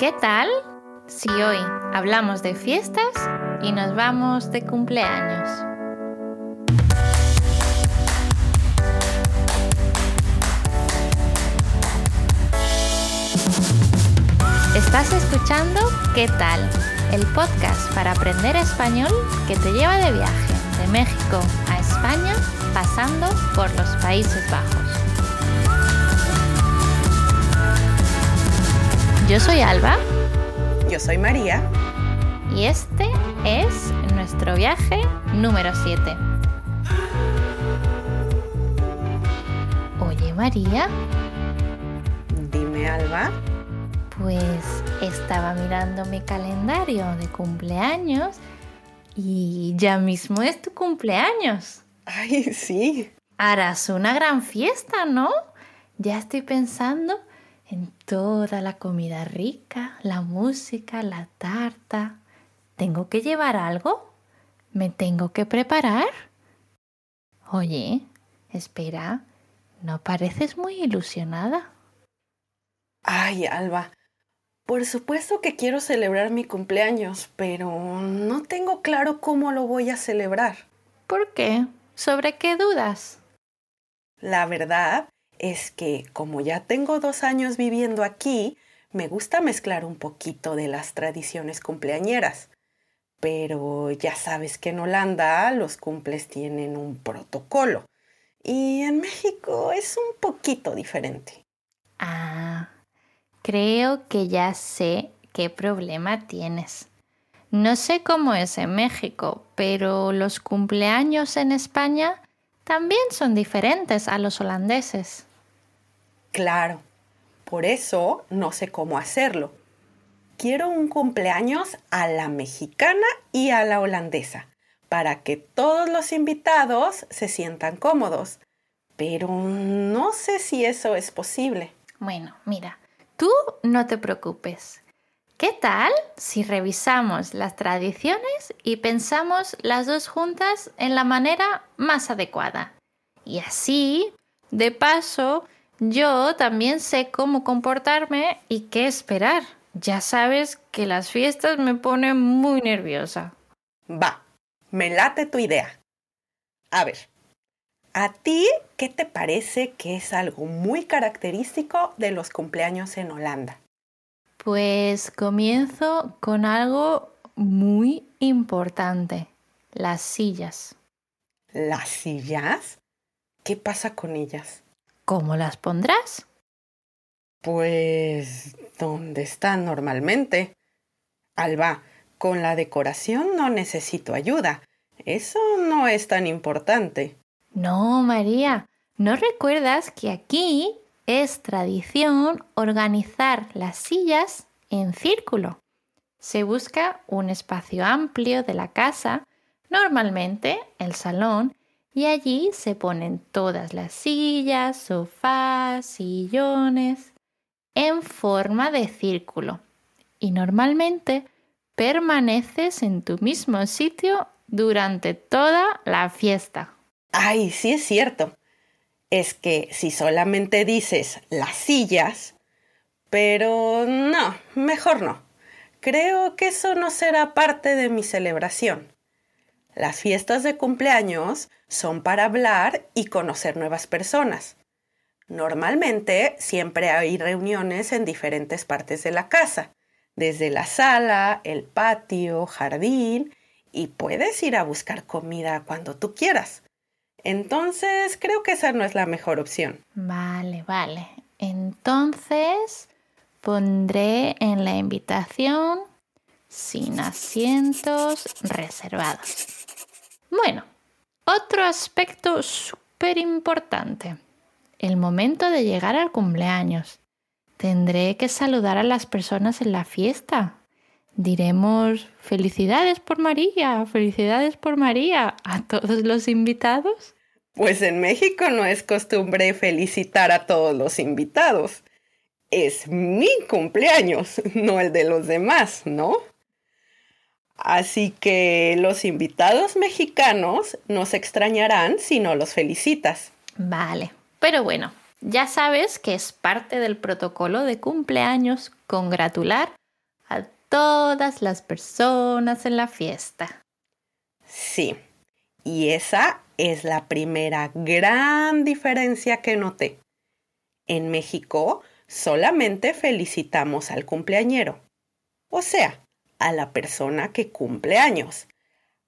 ¿Qué tal si hoy hablamos de fiestas y nos vamos de cumpleaños? Estás escuchando ¿Qué tal? El podcast para aprender español que te lleva de viaje de México a España pasando por los Países Bajos. Yo soy Alba. Yo soy María. Y este es nuestro viaje número 7. Oye María. Dime Alba. Pues estaba mirando mi calendario de cumpleaños y ya mismo es tu cumpleaños. Ay, sí. Harás una gran fiesta, ¿no? Ya estoy pensando en toda la comida rica, la música, la tarta. ¿Tengo que llevar algo? ¿Me tengo que preparar? Oye, espera, ¿no pareces muy ilusionada? Ay, Alba, por supuesto que quiero celebrar mi cumpleaños, pero no tengo claro cómo lo voy a celebrar. ¿Por qué? ¿Sobre qué dudas? La verdad es que como ya tengo dos años viviendo aquí, me gusta mezclar un poquito de las tradiciones cumpleañeras. Pero ya sabes que en Holanda los cumples tienen un protocolo y en México es un poquito diferente. Ah, creo que ya sé qué problema tienes. No sé cómo es en México, pero los cumpleaños en España también son diferentes a los holandeses. Claro, por eso no sé cómo hacerlo. Quiero un cumpleaños a la mexicana y a la holandesa, para que todos los invitados se sientan cómodos. Pero no sé si eso es posible. Bueno, mira, tú no te preocupes. ¿Qué tal si revisamos las tradiciones y pensamos las dos juntas en la manera más adecuada? Y así, de paso, yo también sé cómo comportarme y qué esperar. Ya sabes que las fiestas me ponen muy nerviosa. Va, me late tu idea. A ver, ¿a ti qué te parece que es algo muy característico de los cumpleaños en Holanda? Pues comienzo con algo muy importante, las sillas. ¿Las sillas? ¿Qué pasa con ellas? ¿Cómo las pondrás? Pues ¿dónde están normalmente. Alba, con la decoración no necesito ayuda. Eso no es tan importante. No, María, ¿no recuerdas que aquí es tradición organizar las sillas en círculo. Se busca un espacio amplio de la casa, normalmente el salón, y allí se ponen todas las sillas, sofás, sillones, en forma de círculo. Y normalmente permaneces en tu mismo sitio durante toda la fiesta. Ay, sí es cierto es que si solamente dices las sillas, pero no, mejor no. Creo que eso no será parte de mi celebración. Las fiestas de cumpleaños son para hablar y conocer nuevas personas. Normalmente siempre hay reuniones en diferentes partes de la casa, desde la sala, el patio, jardín, y puedes ir a buscar comida cuando tú quieras. Entonces, creo que esa no es la mejor opción. Vale, vale. Entonces, pondré en la invitación sin asientos reservados. Bueno, otro aspecto súper importante. El momento de llegar al cumpleaños. Tendré que saludar a las personas en la fiesta. Diremos felicidades por María, felicidades por María a todos los invitados. Pues en México no es costumbre felicitar a todos los invitados. Es mi cumpleaños, no el de los demás, ¿no? Así que los invitados mexicanos nos extrañarán si no los felicitas. Vale, pero bueno, ya sabes que es parte del protocolo de cumpleaños congratular a todas las personas en la fiesta. Sí, y esa es la primera gran diferencia que noté. En México solamente felicitamos al cumpleañero, o sea, a la persona que cumple años.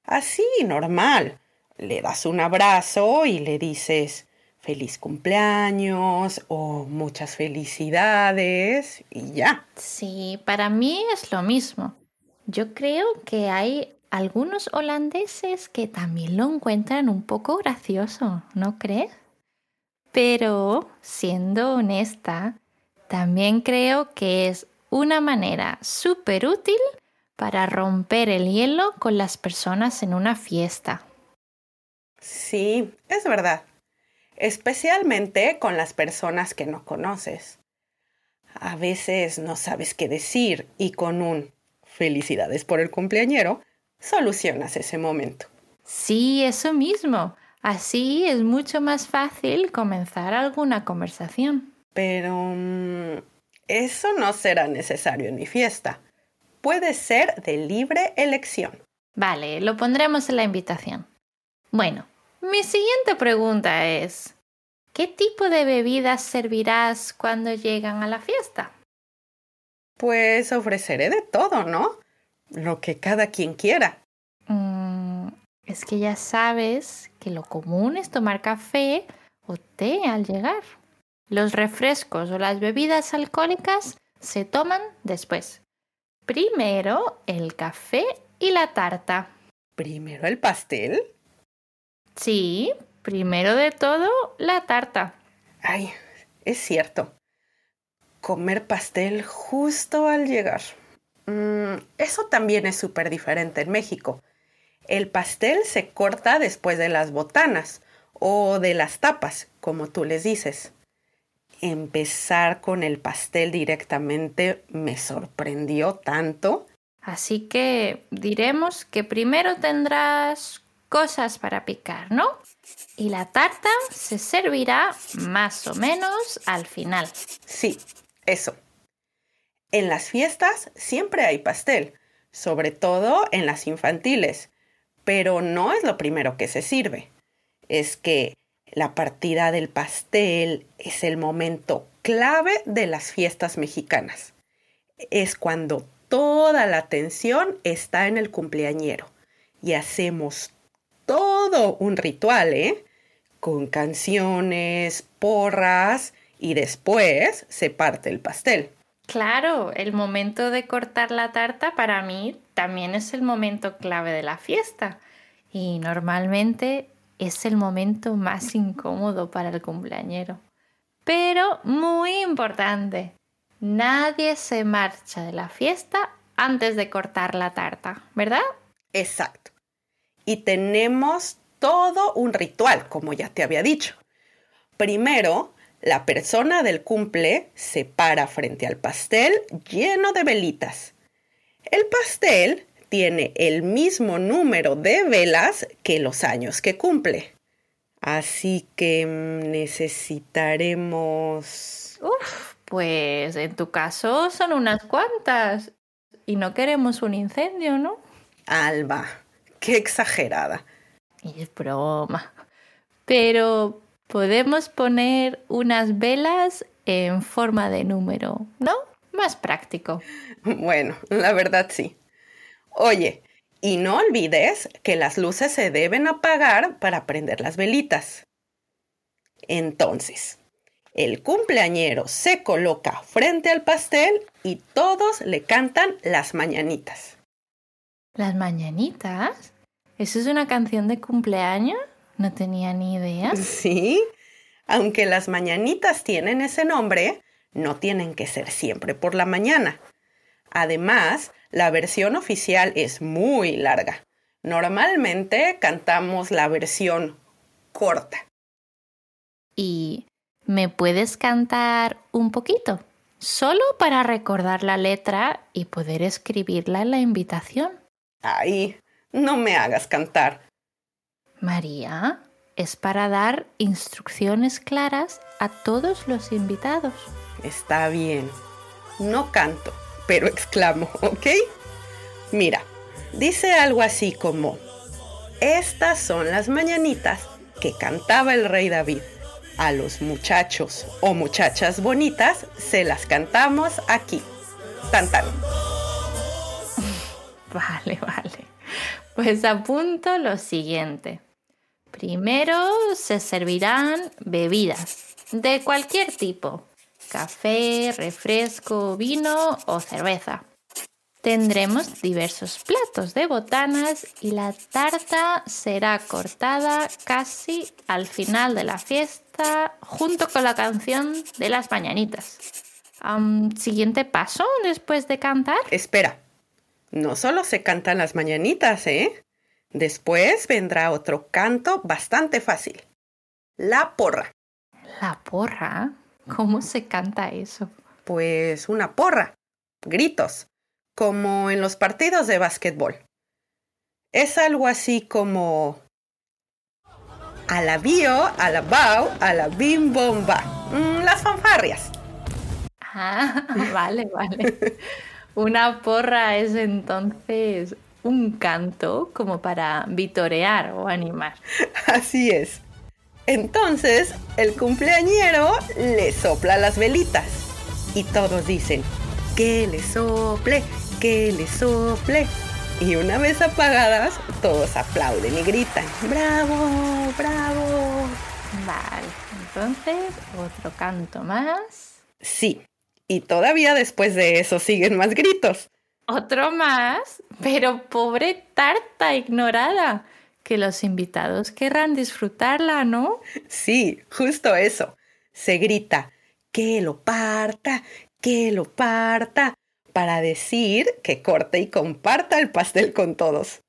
Así, normal. Le das un abrazo y le dices feliz cumpleaños o muchas felicidades y ya. Sí, para mí es lo mismo. Yo creo que hay algunos holandeses que también lo encuentran un poco gracioso, ¿no crees? Pero, siendo honesta, también creo que es una manera súper útil para romper el hielo con las personas en una fiesta. Sí, es verdad. Especialmente con las personas que no conoces. A veces no sabes qué decir y con un felicidades por el cumpleañero solucionas ese momento. Sí, eso mismo. Así es mucho más fácil comenzar alguna conversación. Pero mm, eso no será necesario en mi fiesta. Puede ser de libre elección. Vale, lo pondremos en la invitación. Bueno, mi siguiente pregunta es, ¿qué tipo de bebidas servirás cuando llegan a la fiesta? Pues ofreceré de todo, ¿no? Lo que cada quien quiera. Mm, es que ya sabes que lo común es tomar café o té al llegar. Los refrescos o las bebidas alcohólicas se toman después. Primero el café y la tarta. ¿Primero el pastel? Sí, primero de todo la tarta. Ay, es cierto. Comer pastel justo al llegar. Mm, eso también es súper diferente en México. El pastel se corta después de las botanas o de las tapas, como tú les dices. Empezar con el pastel directamente me sorprendió tanto. Así que diremos que primero tendrás cosas para picar, ¿no? Y la tarta se servirá más o menos al final. Sí, eso. En las fiestas siempre hay pastel, sobre todo en las infantiles, pero no es lo primero que se sirve. Es que la partida del pastel es el momento clave de las fiestas mexicanas. Es cuando toda la atención está en el cumpleañero y hacemos todo un ritual, ¿eh? Con canciones, porras y después se parte el pastel. Claro, el momento de cortar la tarta para mí también es el momento clave de la fiesta y normalmente es el momento más incómodo para el cumpleañero. Pero muy importante, nadie se marcha de la fiesta antes de cortar la tarta, ¿verdad? Exacto. Y tenemos todo un ritual, como ya te había dicho. Primero, la persona del cumple se para frente al pastel lleno de velitas. El pastel tiene el mismo número de velas que los años que cumple. Así que mm, necesitaremos... Uf, pues en tu caso son unas cuantas. Y no queremos un incendio, ¿no? Alba, qué exagerada. Y es broma. Pero podemos poner unas velas en forma de número, ¿no? Más práctico. Bueno, la verdad sí. Oye, y no olvides que las luces se deben apagar para prender las velitas. Entonces, el cumpleañero se coloca frente al pastel y todos le cantan las mañanitas. ¿Las mañanitas? ¿Eso es una canción de cumpleaños? No tenía ni idea. Sí, aunque las mañanitas tienen ese nombre, no tienen que ser siempre por la mañana. Además, la versión oficial es muy larga. Normalmente cantamos la versión corta. ¿Y me puedes cantar un poquito? Solo para recordar la letra y poder escribirla en la invitación. Ay, no me hagas cantar. María, es para dar instrucciones claras a todos los invitados. Está bien. No canto, pero exclamo, ¿ok? Mira, dice algo así como, estas son las mañanitas que cantaba el rey David. A los muchachos o muchachas bonitas se las cantamos aquí. Tan tan. Vale, vale. Pues apunto lo siguiente. Primero se servirán bebidas de cualquier tipo. Café, refresco, vino o cerveza. Tendremos diversos platos de botanas y la tarta será cortada casi al final de la fiesta junto con la canción de las mañanitas. siguiente paso después de cantar. Espera, no solo se cantan las mañanitas, ¿eh? Después vendrá otro canto bastante fácil. La porra. ¿La porra? ¿Cómo se canta eso? Pues una porra. Gritos como en los partidos de básquetbol. Es algo así como a la bio, a la bau, a la bim bomba. Mm, las fanfarrias. Ah, vale, vale. Una porra es entonces un canto como para vitorear o animar. Así es. Entonces, el cumpleañero le sopla las velitas y todos dicen, que le sople, que le sople. Y una vez apagadas, todos aplauden y gritan, ¡Bravo! ¡Bravo! Vale, entonces otro canto más. Sí, y todavía después de eso siguen más gritos. Otro más, pero pobre tarta ignorada, que los invitados querrán disfrutarla, ¿no? Sí, justo eso. Se grita, que lo parta, que lo parta, para decir que corte y comparta el pastel con todos.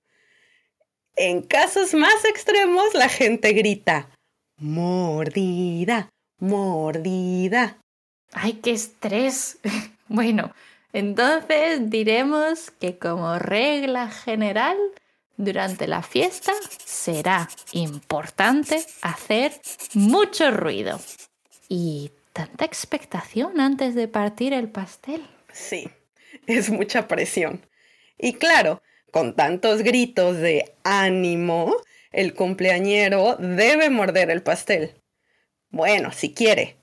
En casos más extremos, la gente grita, mordida, mordida. ¡Ay, qué estrés! bueno, entonces diremos que como regla general, durante la fiesta será importante hacer mucho ruido. Y tanta expectación antes de partir el pastel. Sí, es mucha presión. Y claro, con tantos gritos de ánimo, el cumpleañero debe morder el pastel. Bueno, si quiere.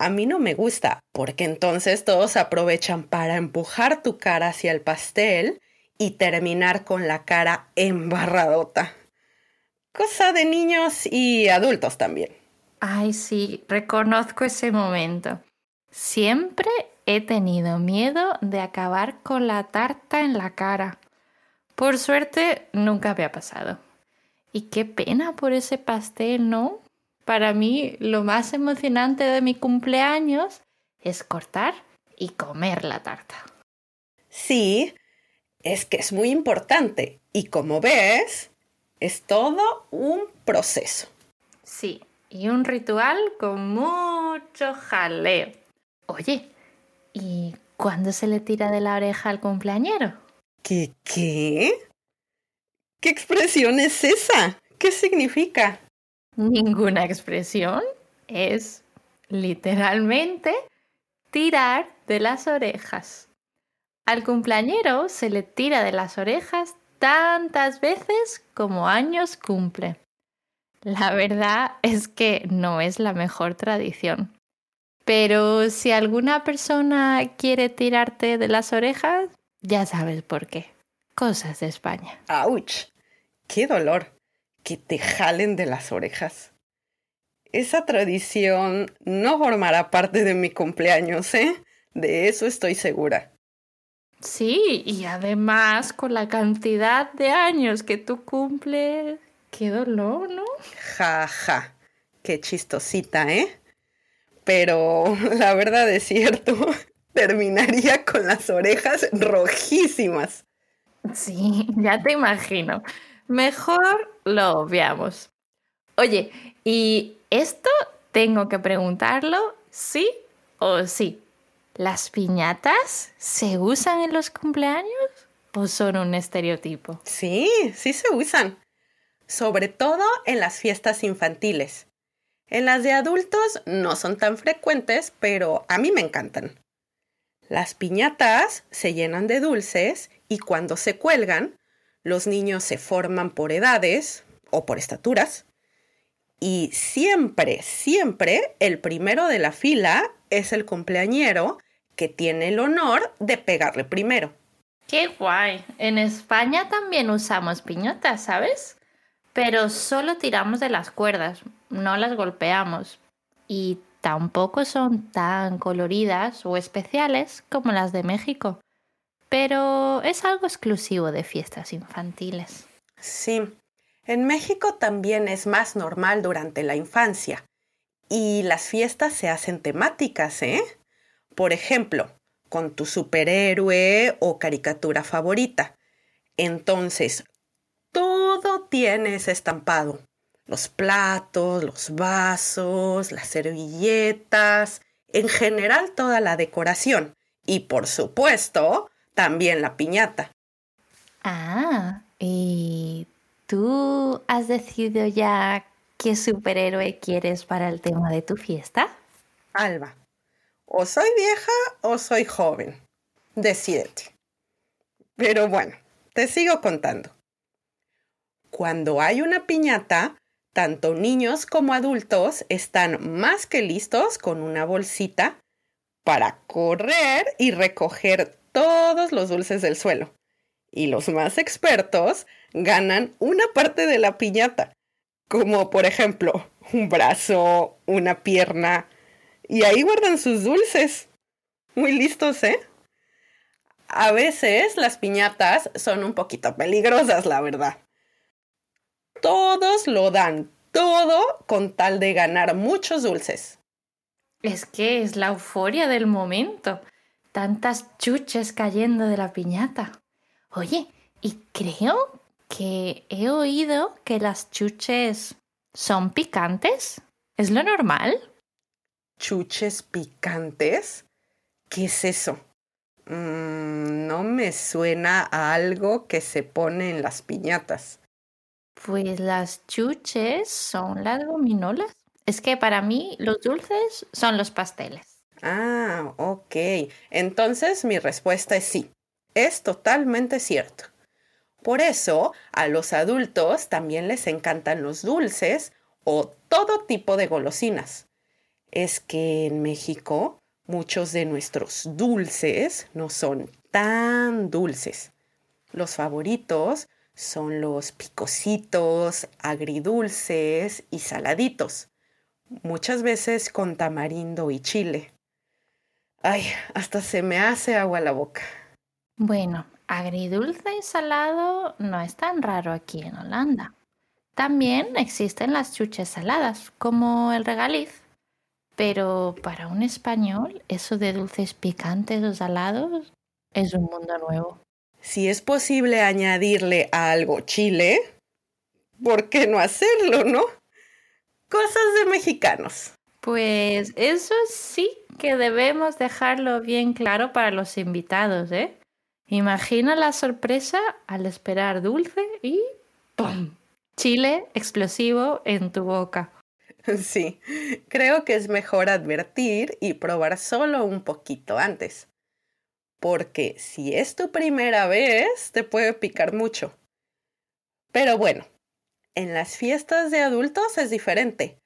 A mí no me gusta, porque entonces todos aprovechan para empujar tu cara hacia el pastel y terminar con la cara embarradota. Cosa de niños y adultos también. Ay, sí, reconozco ese momento. Siempre he tenido miedo de acabar con la tarta en la cara. Por suerte, nunca me ha pasado. Y qué pena por ese pastel, ¿no? Para mí, lo más emocionante de mi cumpleaños es cortar y comer la tarta. Sí, es que es muy importante. Y como ves, es todo un proceso. Sí, y un ritual con mucho jaleo. Oye, ¿y cuándo se le tira de la oreja al cumpleañero? ¿Qué qué? ¿Qué expresión es esa? ¿Qué significa? Ninguna expresión. Es literalmente tirar de las orejas. Al cumpleañero se le tira de las orejas tantas veces como años cumple. La verdad es que no es la mejor tradición. Pero si alguna persona quiere tirarte de las orejas, ya sabes por qué. Cosas de España. ¡Auch! ¡Qué dolor! Que te jalen de las orejas. Esa tradición no formará parte de mi cumpleaños, ¿eh? De eso estoy segura. Sí, y además con la cantidad de años que tú cumples, Qué dolor, ¿no? Ja, ja. Qué chistosita, ¿eh? Pero la verdad es cierto, terminaría con las orejas rojísimas. Sí, ya te imagino. Mejor lo obviamos. Oye, ¿y esto tengo que preguntarlo sí o sí? ¿Las piñatas se usan en los cumpleaños o son un estereotipo? Sí, sí se usan sobre todo en las fiestas infantiles. En las de adultos no son tan frecuentes, pero a mí me encantan. Las piñatas se llenan de dulces y cuando se cuelgan, los niños se forman por edades o por estaturas. Y siempre, siempre el primero de la fila es el cumpleañero que tiene el honor de pegarle primero. ¡Qué guay! En España también usamos piñotas, ¿sabes? Pero solo tiramos de las cuerdas, no las golpeamos. Y tampoco son tan coloridas o especiales como las de México. Pero es algo exclusivo de fiestas infantiles. Sí, en México también es más normal durante la infancia. Y las fiestas se hacen temáticas, ¿eh? Por ejemplo, con tu superhéroe o caricatura favorita. Entonces, todo tiene ese estampado. Los platos, los vasos, las servilletas, en general toda la decoración. Y por supuesto, también la piñata. Ah, ¿y tú has decidido ya qué superhéroe quieres para el tema de tu fiesta? Alba, o soy vieja o soy joven. Decídete. Pero bueno, te sigo contando. Cuando hay una piñata, tanto niños como adultos están más que listos con una bolsita para correr y recoger todos los dulces del suelo. Y los más expertos ganan una parte de la piñata, como por ejemplo un brazo, una pierna, y ahí guardan sus dulces. Muy listos, ¿eh? A veces las piñatas son un poquito peligrosas, la verdad. Todos lo dan, todo con tal de ganar muchos dulces. Es que es la euforia del momento. Tantas chuches cayendo de la piñata. Oye, y creo que he oído que las chuches son picantes. ¿Es lo normal? chuches picantes? ¿Qué es eso? Mm, no me suena a algo que se pone en las piñatas. Pues las chuches son las gominolas. Es que para mí los dulces son los pasteles. Ah, ok. Entonces mi respuesta es sí. Es totalmente cierto. Por eso a los adultos también les encantan los dulces o todo tipo de golosinas es que en México muchos de nuestros dulces no son tan dulces. Los favoritos son los picositos, agridulces y saladitos, muchas veces con tamarindo y chile. Ay, hasta se me hace agua la boca. Bueno, agridulce y salado no es tan raro aquí en Holanda. También existen las chuches saladas, como el regaliz, pero para un español, eso de dulces picantes o salados es un mundo nuevo. Si es posible añadirle a algo chile, ¿por qué no hacerlo, no? Cosas de mexicanos. Pues eso sí que debemos dejarlo bien claro para los invitados, ¿eh? Imagina la sorpresa al esperar dulce y ¡pum! Chile explosivo en tu boca. Sí, creo que es mejor advertir y probar solo un poquito antes. Porque si es tu primera vez, te puede picar mucho. Pero bueno, en las fiestas de adultos es diferente.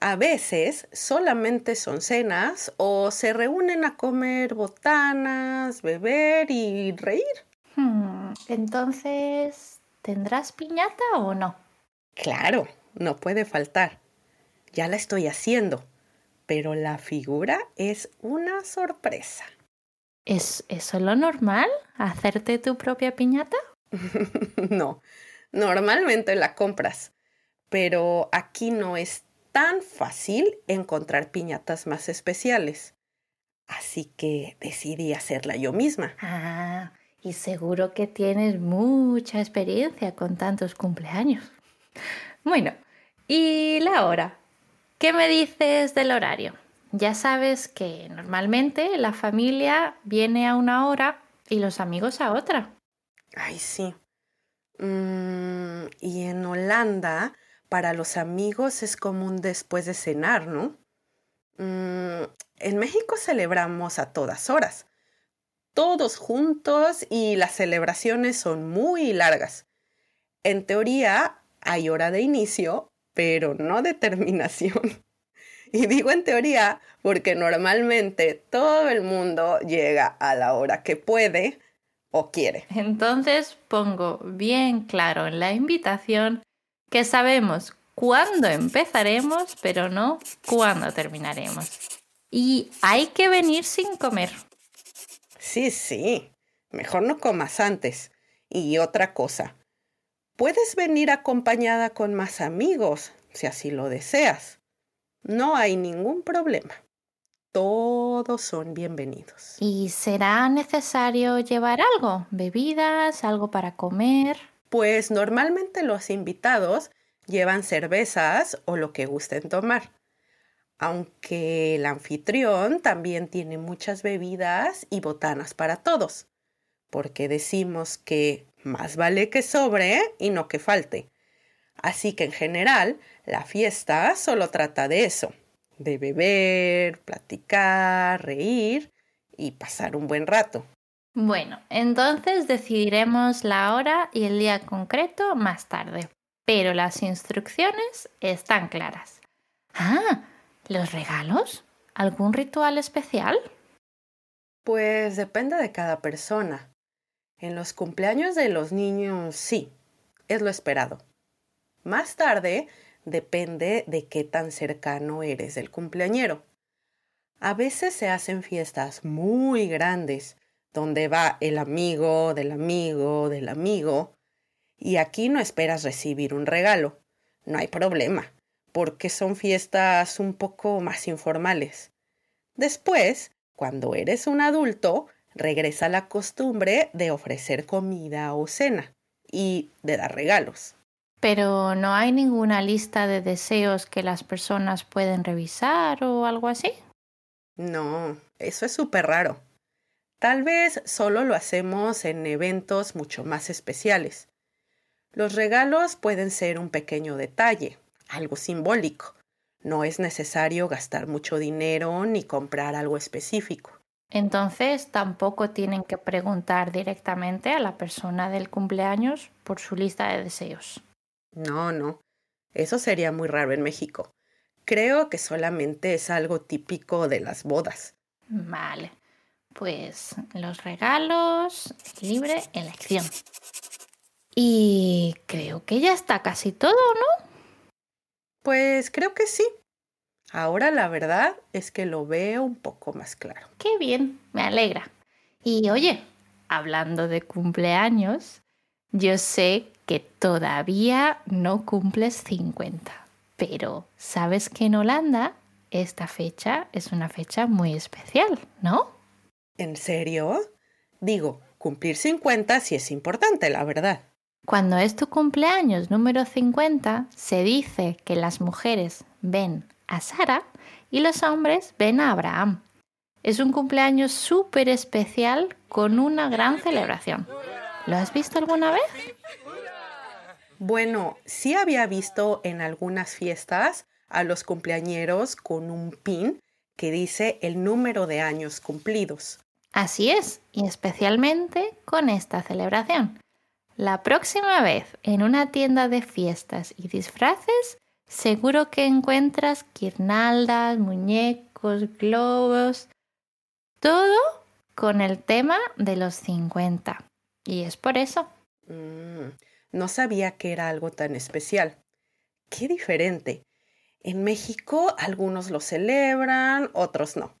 A veces solamente son cenas o se reúnen a comer botanas, beber y reír. Hmm, entonces, ¿tendrás piñata o no? Claro, no puede faltar ya la estoy haciendo, pero la figura es una sorpresa. ¿Es eso lo normal? ¿Hacerte tu propia piñata? no, normalmente la compras, pero aquí no es tan fácil encontrar piñatas más especiales. Así que decidí hacerla yo misma. Ah, y seguro que tienes mucha experiencia con tantos cumpleaños. Bueno, ¿y la hora? ¿Qué me dices del horario? Ya sabes que normalmente la familia viene a una hora y los amigos a otra. Ay, sí. Mm, y en Holanda, para los amigos es común después de cenar, ¿no? Mm, en México celebramos a todas horas, todos juntos y las celebraciones son muy largas. En teoría hay hora de inicio, pero no de terminación. Y digo en teoría porque normalmente todo el mundo llega a la hora que puede o quiere. Entonces pongo bien claro en la invitación que sabemos cuándo empezaremos, pero no cuándo terminaremos. Y hay que venir sin comer. Sí, sí. Mejor no comas antes. Y otra cosa. Puedes venir acompañada con más amigos, si así lo deseas. No hay ningún problema. Todos son bienvenidos. ¿Y será necesario llevar algo? ¿Bebidas? ¿Algo para comer? Pues normalmente los invitados llevan cervezas o lo que gusten tomar. Aunque el anfitrión también tiene muchas bebidas y botanas para todos, porque decimos que más vale que sobre y no que falte. Así que en general, la fiesta solo trata de eso, de beber, platicar, reír y pasar un buen rato. Bueno, entonces decidiremos la hora y el día concreto más tarde, pero las instrucciones están claras. Ah, ¿los regalos? ¿Algún ritual especial? Pues depende de cada persona. En los cumpleaños de los niños sí, es lo esperado. Más tarde depende de qué tan cercano eres del cumpleañero. A veces se hacen fiestas muy grandes, donde va el amigo del amigo del amigo, y aquí no esperas recibir un regalo. No hay problema, porque son fiestas un poco más informales. Después, cuando eres un adulto, regresa la costumbre de ofrecer comida o cena y de dar regalos. Pero no hay ninguna lista de deseos que las personas pueden revisar o algo así. No, eso es súper raro. Tal vez solo lo hacemos en eventos mucho más especiales. Los regalos pueden ser un pequeño detalle, algo simbólico. No es necesario gastar mucho dinero ni comprar algo específico. Entonces tampoco tienen que preguntar directamente a la persona del cumpleaños por su lista de deseos. No, no. Eso sería muy raro en México. Creo que solamente es algo típico de las bodas. Vale. Pues los regalos, libre elección. Y creo que ya está casi todo, ¿no? Pues creo que sí. Ahora la verdad es que lo veo un poco más claro. Qué bien, me alegra. Y oye, hablando de cumpleaños, yo sé que todavía no cumples 50, pero sabes que en Holanda esta fecha es una fecha muy especial, ¿no? ¿En serio? Digo, cumplir 50 sí es importante, la verdad. Cuando es tu cumpleaños número 50, se dice que las mujeres ven a Sara y los hombres ven a Abraham. Es un cumpleaños súper especial con una gran celebración. ¿Lo has visto alguna vez? Bueno, sí había visto en algunas fiestas a los cumpleañeros con un pin que dice el número de años cumplidos. Así es, y especialmente con esta celebración. La próxima vez en una tienda de fiestas y disfraces, seguro que encuentras guirnaldas, muñecos, globos, todo con el tema de los 50. Y es por eso. Mm. No sabía que era algo tan especial. Qué diferente. En México algunos lo celebran, otros no.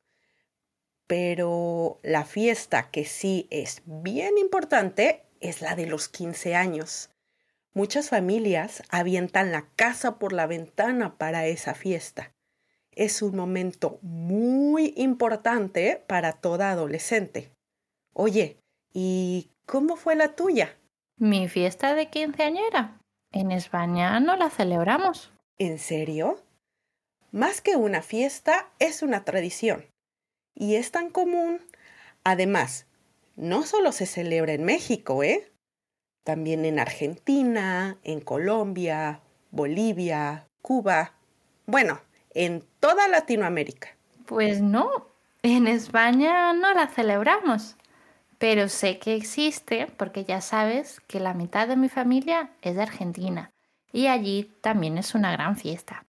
Pero la fiesta que sí es bien importante es la de los 15 años. Muchas familias avientan la casa por la ventana para esa fiesta. Es un momento muy importante para toda adolescente. Oye, ¿y cómo fue la tuya? Mi fiesta de quinceañera. En España no la celebramos. ¿En serio? Más que una fiesta, es una tradición. Y es tan común. Además, no solo se celebra en México, ¿eh? También en Argentina, en Colombia, Bolivia, Cuba. Bueno, en toda Latinoamérica. Pues no, en España no la celebramos. pero sé que existe porque ya sabes que la mitad de mi familia es de Argentina y allí también es una gran fiesta.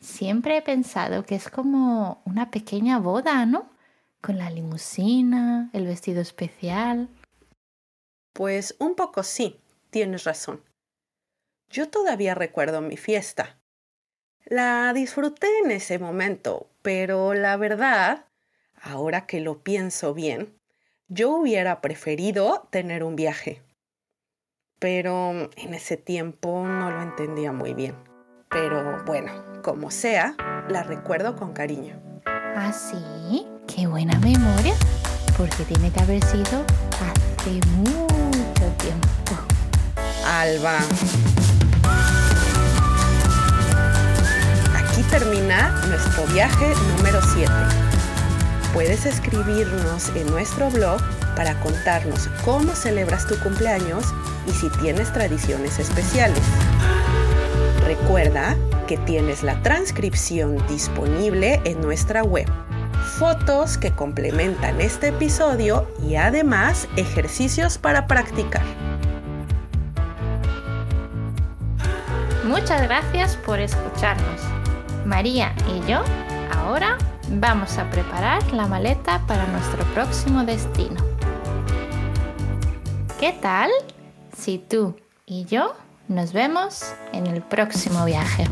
Siempre he pensado que es como una pequeña boda, ¿no? Con la limusina, el vestido especial. Pues un poco sí, tienes razón. Yo todavía recuerdo mi fiesta. La disfruté en ese momento, pero la verdad, ahora que lo pienso bien, yo hubiera preferido tener un viaje. Pero en ese tiempo no lo entendía muy bien. Pero bueno, como sea, la recuerdo con cariño. ¿Ah, sí? ¡Qué buena memoria! Porque tiene que haber sido hace mucho tiempo. Alba. Aquí termina nuestro viaje número 7. Puedes escribirnos en nuestro blog para contarnos cómo celebras tu cumpleaños y si tienes tradiciones especiales. Recuerda que tienes la transcripción disponible en nuestra web, fotos que complementan este episodio y además ejercicios para practicar. Muchas gracias por escucharnos. María y yo ahora vamos a preparar la maleta para nuestro próximo destino. ¿Qué tal si tú y yo nos vemos en el próximo viaje?